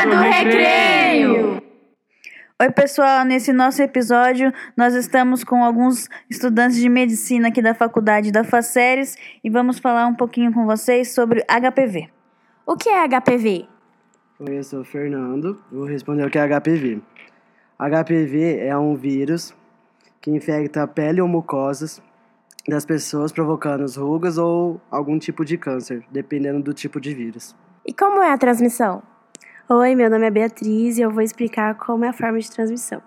Hora do Recreio! Oi, pessoal. Nesse nosso episódio, nós estamos com alguns estudantes de medicina aqui da faculdade da Faceres e vamos falar um pouquinho com vocês sobre HPV. O que é HPV? Oi, eu sou o Fernando. Vou responder o que é HPV. HPV é um vírus que infecta a pele ou mucosas das pessoas, provocando rugas ou algum tipo de câncer, dependendo do tipo de vírus. E como é a transmissão? Oi, meu nome é Beatriz e eu vou explicar como é a forma de transmissão.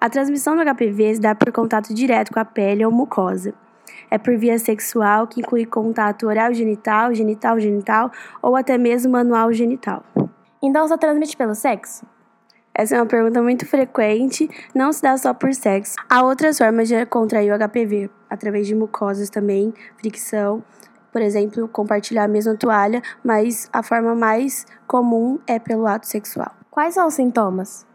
A transmissão do HPV se dá por contato direto com a pele ou mucosa. É por via sexual, que inclui contato oral genital, genital genital ou até mesmo manual genital. Então se transmite pelo sexo? Essa é uma pergunta muito frequente, não se dá só por sexo. Há outras formas de contrair o HPV, através de mucosas também, fricção, por exemplo, compartilhar a mesma toalha, mas a forma mais comum é pelo ato sexual. Quais são os sintomas?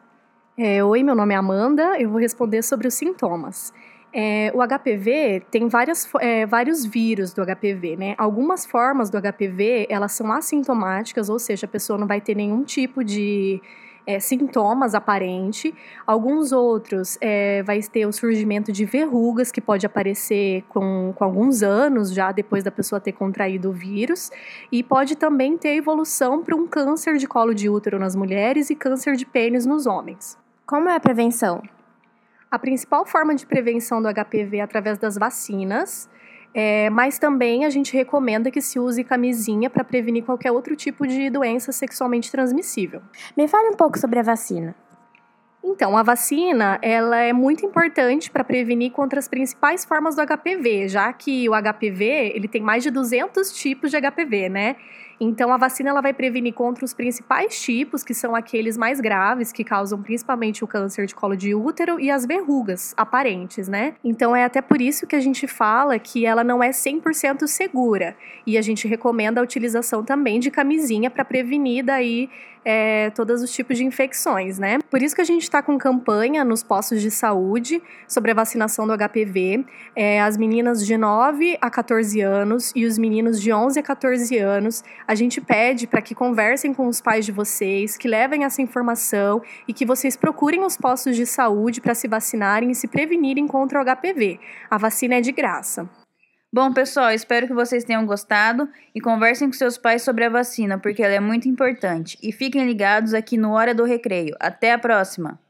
É, Oi, meu nome é Amanda, eu vou responder sobre os sintomas. É, o HPV tem várias, é, vários vírus do HPV, né? Algumas formas do HPV, elas são assintomáticas, ou seja, a pessoa não vai ter nenhum tipo de é, sintomas aparentes. Alguns outros é, vai ter o surgimento de verrugas que pode aparecer com, com alguns anos já depois da pessoa ter contraído o vírus. E pode também ter evolução para um câncer de colo de útero nas mulheres e câncer de pênis nos homens. Como é a prevenção? A principal forma de prevenção do HPV é através das vacinas. É, mas também a gente recomenda que se use camisinha para prevenir qualquer outro tipo de doença sexualmente transmissível. Me fale um pouco sobre a vacina. Então, a vacina ela é muito importante para prevenir contra as principais formas do HPV, já que o HPV ele tem mais de 200 tipos de HPV, né? Então, a vacina ela vai prevenir contra os principais tipos, que são aqueles mais graves, que causam principalmente o câncer de colo de útero e as verrugas aparentes, né? Então, é até por isso que a gente fala que ela não é 100% segura. E a gente recomenda a utilização também de camisinha para prevenir daí é, todos os tipos de infecções, né? Por isso que a gente está com campanha nos postos de saúde sobre a vacinação do HPV. É, as meninas de 9 a 14 anos e os meninos de 11 a 14 anos, a gente pede para que conversem com os pais de vocês, que levem essa informação e que vocês procurem os postos de saúde para se vacinarem e se prevenirem contra o HPV. A vacina é de graça. Bom, pessoal, espero que vocês tenham gostado e conversem com seus pais sobre a vacina, porque ela é muito importante. E fiquem ligados aqui no Hora do Recreio. Até a próxima!